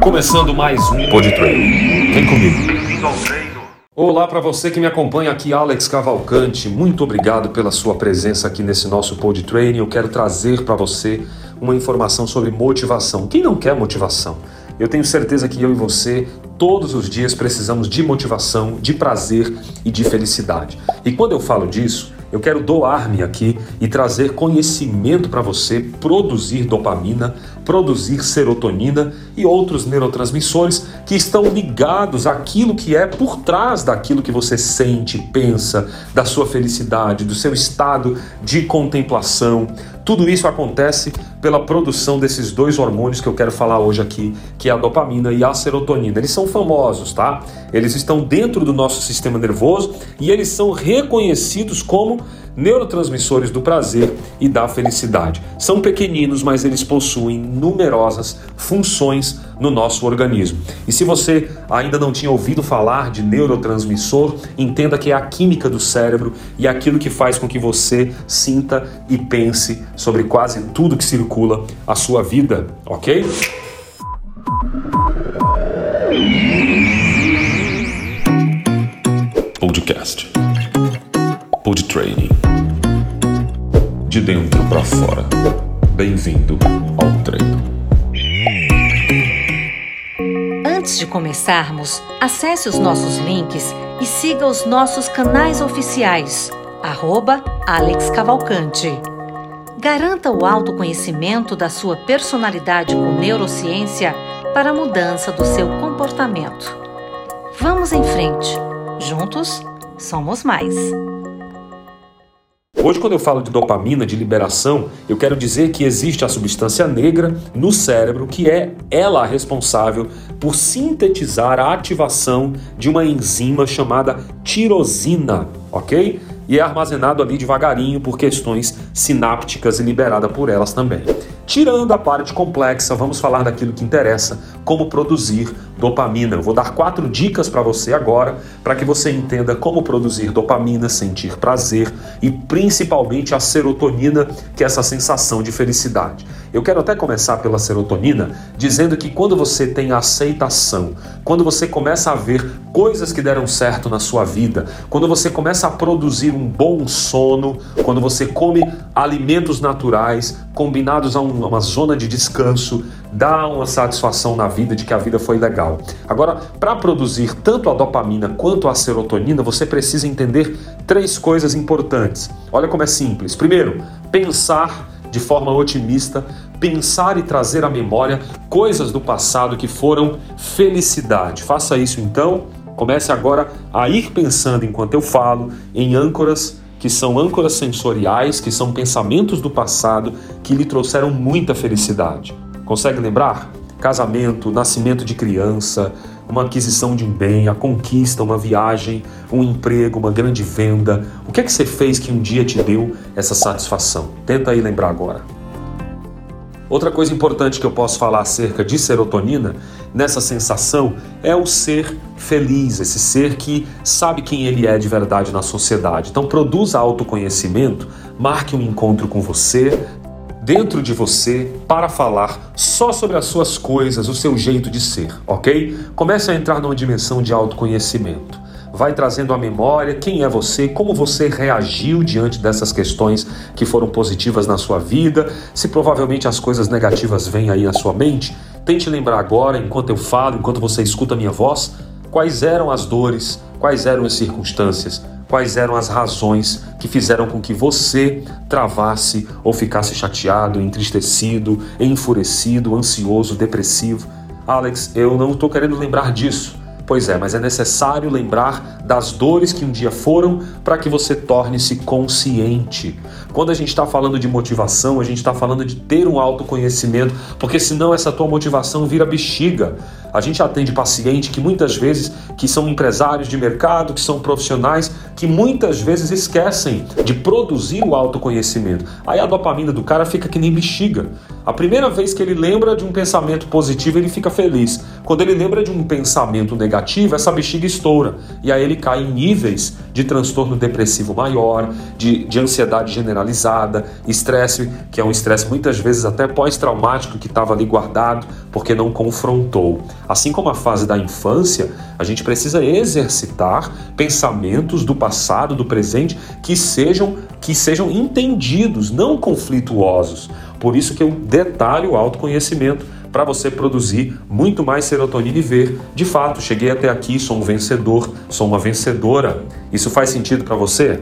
Começando mais um Pod Train. Vem comigo. Olá para você que me acompanha aqui, Alex Cavalcante. Muito obrigado pela sua presença aqui nesse nosso Pod Train. Eu quero trazer para você uma informação sobre motivação. Quem não quer motivação? Eu tenho certeza que eu e você todos os dias precisamos de motivação, de prazer e de felicidade. E quando eu falo disso, eu quero doar-me aqui e trazer conhecimento para você produzir dopamina, produzir serotonina e outros neurotransmissores que estão ligados àquilo que é por trás daquilo que você sente, pensa, da sua felicidade, do seu estado de contemplação. Tudo isso acontece pela produção desses dois hormônios que eu quero falar hoje aqui, que é a dopamina e a serotonina. Eles são famosos, tá? Eles estão dentro do nosso sistema nervoso e eles são reconhecidos como neurotransmissores do prazer e da felicidade. São pequeninos, mas eles possuem numerosas funções no nosso organismo. E se você ainda não tinha ouvido falar de neurotransmissor, entenda que é a química do cérebro e aquilo que faz com que você sinta e pense sobre quase tudo que circula a sua vida, ok? Podcast. Pod Training. De dentro para fora. Bem-vindo ao treino. Antes de começarmos, acesse os nossos links e siga os nossos canais oficiais. Arroba Alex Cavalcante. Garanta o autoconhecimento da sua personalidade com neurociência para a mudança do seu comportamento. Vamos em frente. Juntos, somos mais. Hoje, quando eu falo de dopamina, de liberação, eu quero dizer que existe a substância negra no cérebro que é ela responsável por sintetizar a ativação de uma enzima chamada tirosina, ok? E é armazenado ali devagarinho por questões sinápticas e liberada por elas também. Tirando a parte complexa, vamos falar daquilo que interessa, como produzir dopamina. Eu vou dar quatro dicas para você agora, para que você entenda como produzir dopamina, sentir prazer e principalmente a serotonina, que é essa sensação de felicidade. Eu quero até começar pela serotonina, dizendo que quando você tem aceitação, quando você começa a ver coisas que deram certo na sua vida, quando você começa a produzir um bom sono, quando você come alimentos naturais combinados a uma zona de descanso, dá uma satisfação na vida de que a vida foi legal. Agora, para produzir tanto a dopamina quanto a serotonina, você precisa entender três coisas importantes. Olha como é simples. Primeiro, pensar de forma otimista, pensar e trazer à memória coisas do passado que foram felicidade. Faça isso então. Comece agora a ir pensando enquanto eu falo em âncoras que são âncoras sensoriais, que são pensamentos do passado que lhe trouxeram muita felicidade. Consegue lembrar? Casamento, nascimento de criança, uma aquisição de um bem, a conquista, uma viagem, um emprego, uma grande venda. O que é que você fez que um dia te deu essa satisfação? Tenta aí lembrar agora. Outra coisa importante que eu posso falar acerca de serotonina, nessa sensação, é o ser feliz, esse ser que sabe quem ele é de verdade na sociedade. Então, produza autoconhecimento, marque um encontro com você, dentro de você para falar só sobre as suas coisas, o seu jeito de ser, ok? Comece a entrar numa dimensão de autoconhecimento. Vai trazendo à memória quem é você, como você reagiu diante dessas questões que foram positivas na sua vida, se provavelmente as coisas negativas vêm aí na sua mente. Tente lembrar agora, enquanto eu falo, enquanto você escuta a minha voz, quais eram as dores, quais eram as circunstâncias, quais eram as razões que fizeram com que você travasse ou ficasse chateado, entristecido, enfurecido, ansioso, depressivo. Alex, eu não estou querendo lembrar disso. Pois é, mas é necessário lembrar das dores que um dia foram para que você torne-se consciente. Quando a gente está falando de motivação, a gente está falando de ter um autoconhecimento, porque senão essa tua motivação vira bexiga. A gente atende paciente que muitas vezes que são empresários de mercado, que são profissionais, que muitas vezes esquecem de produzir o autoconhecimento. Aí a dopamina do cara fica que nem bexiga. A primeira vez que ele lembra de um pensamento positivo, ele fica feliz. Quando ele lembra de um pensamento negativo, essa bexiga estoura e aí ele cai em níveis de transtorno depressivo maior, de, de ansiedade generalizada, estresse, que é um estresse muitas vezes até pós-traumático que estava ali guardado porque não confrontou. Assim como a fase da infância, a gente precisa exercitar pensamentos do passado, do presente que sejam que sejam entendidos, não conflituosos. Por isso que eu detalho o autoconhecimento para você produzir muito mais serotonina e ver, de fato, cheguei até aqui, sou um vencedor, sou uma vencedora. Isso faz sentido para você?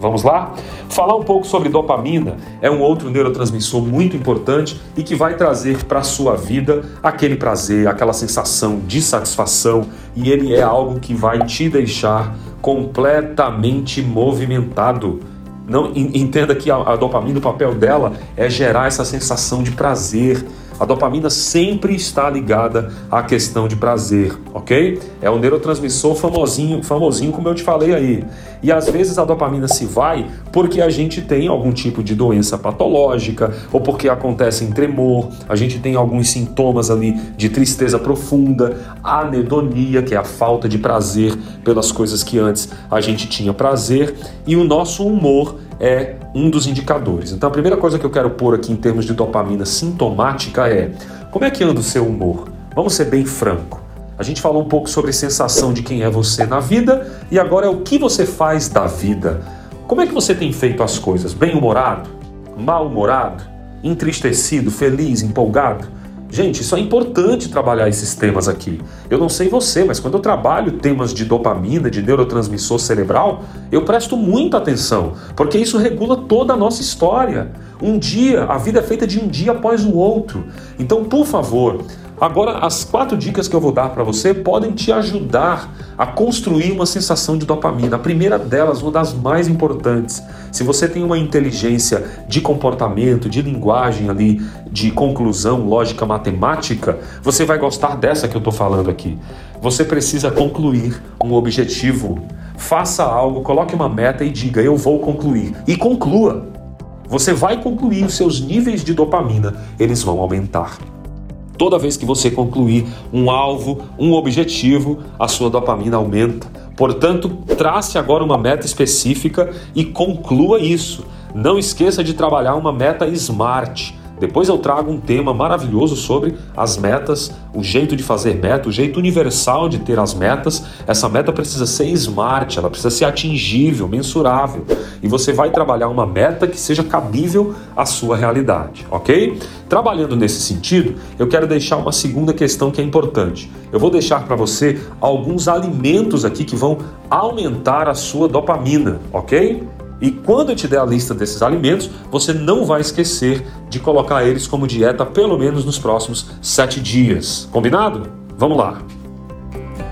Vamos lá? Falar um pouco sobre dopamina é um outro neurotransmissor muito importante e que vai trazer para a sua vida aquele prazer, aquela sensação de satisfação e ele é algo que vai te deixar completamente movimentado. Não entenda que a, a dopamina, o papel dela é gerar essa sensação de prazer, a dopamina sempre está ligada à questão de prazer, ok? É o neurotransmissor famosinho, famosinho como eu te falei aí. E às vezes a dopamina se vai porque a gente tem algum tipo de doença patológica ou porque acontece em tremor, a gente tem alguns sintomas ali de tristeza profunda, anedonia, que é a falta de prazer pelas coisas que antes a gente tinha prazer, e o nosso humor é um dos indicadores. Então a primeira coisa que eu quero pôr aqui em termos de dopamina sintomática é como é que anda o seu humor? Vamos ser bem franco. A gente falou um pouco sobre sensação de quem é você na vida e agora é o que você faz da vida. Como é que você tem feito as coisas? Bem-humorado? Mal-humorado? Entristecido? Feliz? Empolgado? Gente, isso é importante trabalhar esses temas aqui. Eu não sei você, mas quando eu trabalho temas de dopamina, de neurotransmissor cerebral, eu presto muita atenção, porque isso regula toda a nossa história. Um dia, a vida é feita de um dia após o outro. Então, por favor, Agora, as quatro dicas que eu vou dar para você podem te ajudar a construir uma sensação de dopamina. A primeira delas, uma das mais importantes, se você tem uma inteligência de comportamento, de linguagem ali, de conclusão, lógica matemática, você vai gostar dessa que eu estou falando aqui. Você precisa concluir um objetivo. Faça algo, coloque uma meta e diga: Eu vou concluir. E conclua. Você vai concluir, os seus níveis de dopamina, eles vão aumentar. Toda vez que você concluir um alvo, um objetivo, a sua dopamina aumenta. Portanto, trace agora uma meta específica e conclua isso. Não esqueça de trabalhar uma meta SMART. Depois eu trago um tema maravilhoso sobre as metas, o jeito de fazer meta, o jeito universal de ter as metas. Essa meta precisa ser smart, ela precisa ser atingível, mensurável. E você vai trabalhar uma meta que seja cabível à sua realidade, ok? Trabalhando nesse sentido, eu quero deixar uma segunda questão que é importante. Eu vou deixar para você alguns alimentos aqui que vão aumentar a sua dopamina, ok? E quando eu te der a lista desses alimentos, você não vai esquecer de colocar eles como dieta pelo menos nos próximos sete dias. Combinado? Vamos lá!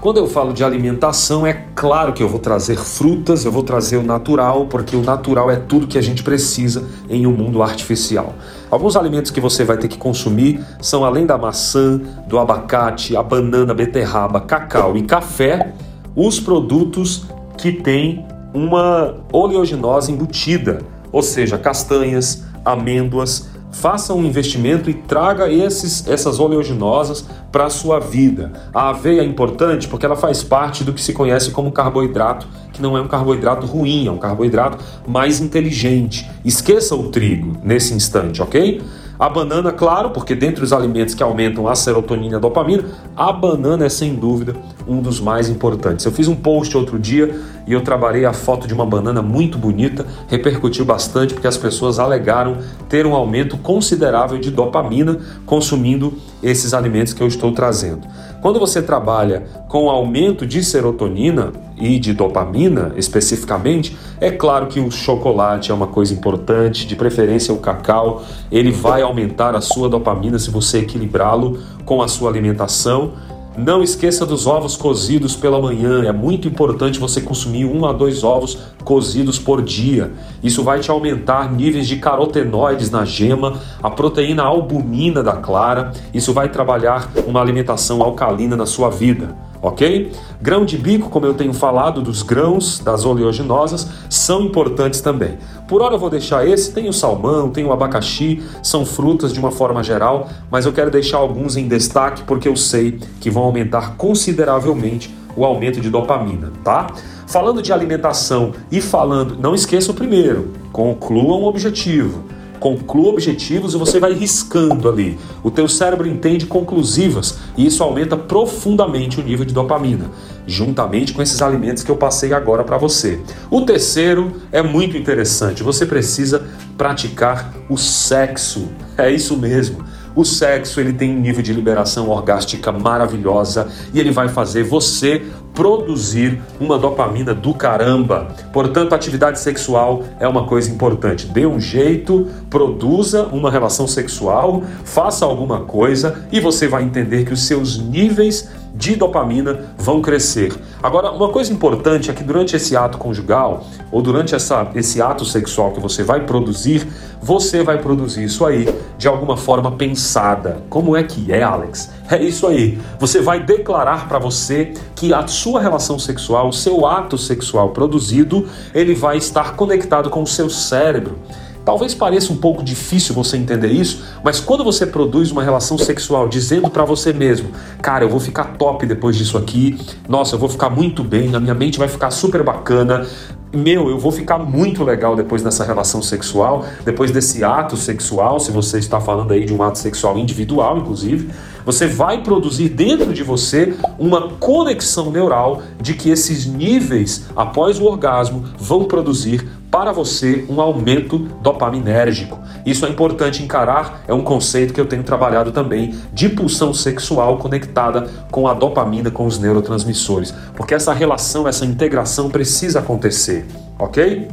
Quando eu falo de alimentação, é claro que eu vou trazer frutas, eu vou trazer o natural, porque o natural é tudo que a gente precisa em um mundo artificial. Alguns alimentos que você vai ter que consumir são, além da maçã, do abacate, a banana, beterraba, cacau e café, os produtos que têm uma oleaginosa embutida, ou seja, castanhas, amêndoas. Faça um investimento e traga esses, essas oleaginosas para a sua vida. A aveia é importante porque ela faz parte do que se conhece como carboidrato, que não é um carboidrato ruim, é um carboidrato mais inteligente. Esqueça o trigo nesse instante, ok? A banana, claro, porque dentre os alimentos que aumentam a serotonina e a dopamina, a banana é sem dúvida um dos mais importantes. Eu fiz um post outro dia e eu trabalhei a foto de uma banana muito bonita, repercutiu bastante porque as pessoas alegaram ter um aumento considerável de dopamina consumindo esses alimentos que eu estou trazendo. Quando você trabalha com aumento de serotonina e de dopamina especificamente, é claro que o chocolate é uma coisa importante, de preferência o cacau, ele vai aumentar a sua dopamina se você equilibrá-lo com a sua alimentação. Não esqueça dos ovos cozidos pela manhã. É muito importante você consumir um a dois ovos cozidos por dia. Isso vai te aumentar níveis de carotenoides na gema, a proteína albumina da clara. Isso vai trabalhar uma alimentação alcalina na sua vida. Ok? Grão de bico, como eu tenho falado, dos grãos, das oleaginosas, são importantes também. Por hora eu vou deixar esse, tem o salmão, tem o abacaxi, são frutas de uma forma geral, mas eu quero deixar alguns em destaque porque eu sei que vão aumentar consideravelmente o aumento de dopamina, tá? Falando de alimentação e falando, não esqueça o primeiro, conclua um objetivo conclua objetivos e você vai riscando ali. O teu cérebro entende conclusivas e isso aumenta profundamente o nível de dopamina, juntamente com esses alimentos que eu passei agora para você. O terceiro é muito interessante, você precisa praticar o sexo. É isso mesmo. O sexo ele tem um nível de liberação orgástica maravilhosa e ele vai fazer você produzir uma dopamina do caramba. Portanto, atividade sexual é uma coisa importante. Dê um jeito, produza uma relação sexual, faça alguma coisa e você vai entender que os seus níveis de dopamina vão crescer. Agora, uma coisa importante é que durante esse ato conjugal ou durante essa, esse ato sexual que você vai produzir, você vai produzir isso aí de alguma forma pensada. Como é que é, Alex? É isso aí. Você vai declarar para você que a sua relação sexual, o seu ato sexual produzido, ele vai estar conectado com o seu cérebro. Talvez pareça um pouco difícil você entender isso, mas quando você produz uma relação sexual dizendo para você mesmo, cara, eu vou ficar top depois disso aqui, nossa, eu vou ficar muito bem, a minha mente vai ficar super bacana, meu, eu vou ficar muito legal depois dessa relação sexual, depois desse ato sexual, se você está falando aí de um ato sexual individual, inclusive, você vai produzir dentro de você uma conexão neural de que esses níveis após o orgasmo vão produzir para você um aumento dopaminérgico. Isso é importante encarar, é um conceito que eu tenho trabalhado também de pulsão sexual conectada com a dopamina, com os neurotransmissores, porque essa relação, essa integração precisa acontecer, ok?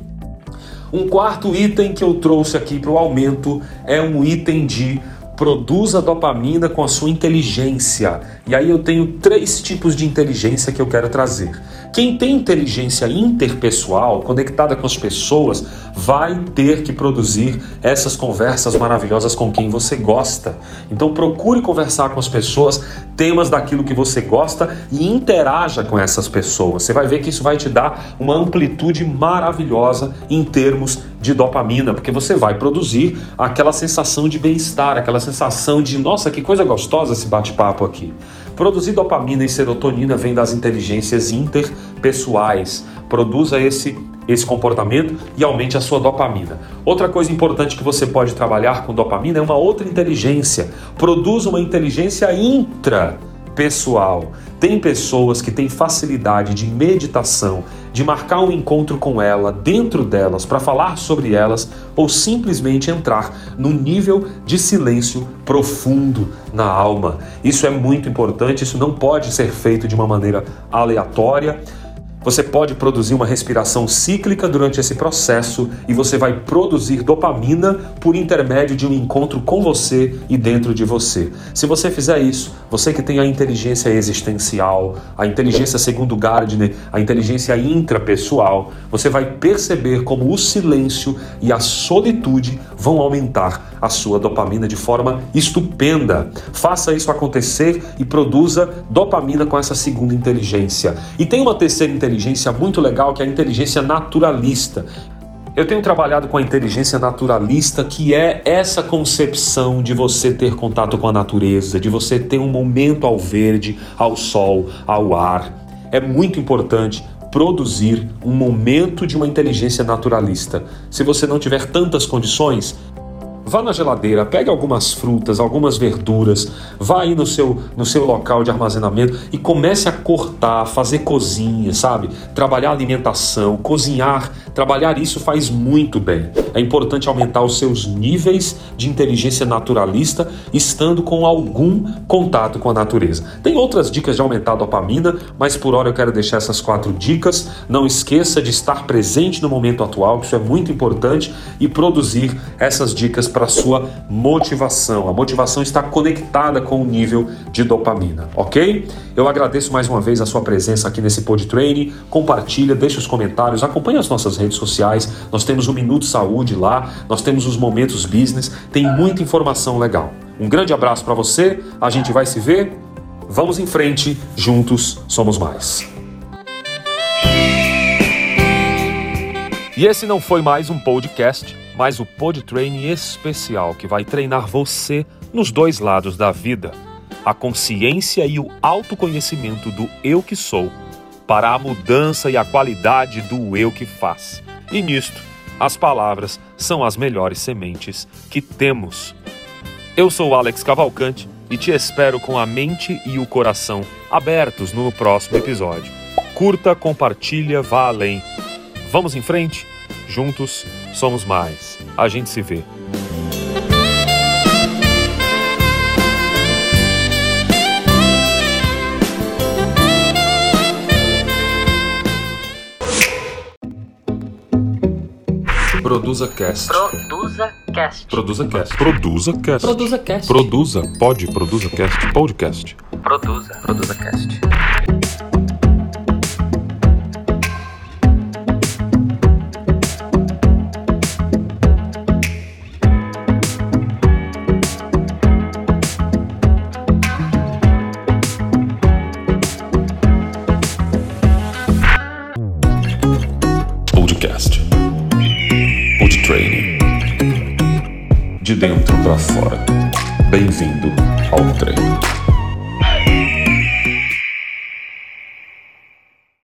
Um quarto item que eu trouxe aqui para o aumento é um item de produza dopamina com a sua inteligência. E aí eu tenho três tipos de inteligência que eu quero trazer. Quem tem inteligência interpessoal, conectada com as pessoas, vai ter que produzir essas conversas maravilhosas com quem você gosta. Então procure conversar com as pessoas temas daquilo que você gosta e interaja com essas pessoas. Você vai ver que isso vai te dar uma amplitude maravilhosa em termos de dopamina, porque você vai produzir aquela sensação de bem-estar, aquela sensação de, nossa, que coisa gostosa esse bate-papo aqui. Produzir dopamina e serotonina vem das inteligências interpessoais. Produza esse esse comportamento e aumente a sua dopamina. Outra coisa importante que você pode trabalhar com dopamina é uma outra inteligência. Produza uma inteligência intra pessoal. Tem pessoas que têm facilidade de meditação, de marcar um encontro com ela, dentro delas, para falar sobre elas, ou simplesmente entrar num nível de silêncio profundo na alma. Isso é muito importante, isso não pode ser feito de uma maneira aleatória você pode produzir uma respiração cíclica durante esse processo e você vai produzir dopamina por intermédio de um encontro com você e dentro de você. Se você fizer isso, você que tem a inteligência existencial, a inteligência segundo Gardner, a inteligência intrapessoal, você vai perceber como o silêncio e a solitude vão aumentar a sua dopamina de forma estupenda. Faça isso acontecer e produza dopamina com essa segunda inteligência. E tem uma terceira inteligência muito legal que é a inteligência naturalista. Eu tenho trabalhado com a inteligência naturalista, que é essa concepção de você ter contato com a natureza, de você ter um momento ao verde, ao sol, ao ar. É muito importante produzir um momento de uma inteligência naturalista. Se você não tiver tantas condições, Vá na geladeira, pegue algumas frutas, algumas verduras, vá aí no seu, no seu local de armazenamento e comece a cortar, fazer cozinha, sabe? Trabalhar alimentação, cozinhar, trabalhar isso faz muito bem. É importante aumentar os seus níveis de inteligência naturalista estando com algum contato com a natureza. Tem outras dicas de aumentar a dopamina, mas por hora eu quero deixar essas quatro dicas. Não esqueça de estar presente no momento atual, que isso é muito importante, e produzir essas dicas para sua motivação. A motivação está conectada com o nível de dopamina, ok? Eu agradeço mais uma vez a sua presença aqui nesse Pod Training. Compartilha, deixa os comentários, acompanhe as nossas redes sociais. Nós temos o Minuto Saúde lá, nós temos os Momentos Business, tem muita informação legal. Um grande abraço para você, a gente vai se ver Vamos em frente, juntos somos mais. E esse não foi mais um podcast, mas o Pod Training especial que vai treinar você nos dois lados da vida: a consciência e o autoconhecimento do eu que sou, para a mudança e a qualidade do eu que faz. E nisto, as palavras são as melhores sementes que temos. Eu sou Alex Cavalcante e te espero com a mente e o coração abertos no próximo episódio. Curta, compartilha, vá além. Vamos em frente? Juntos somos mais. A gente se vê. Produza Cast. Produza Cast. Produza Cast. Produza Cast. Produza Cast. Produza. Pode. Produza Cast. Podcast. Produza. Produza Cast. Para fora.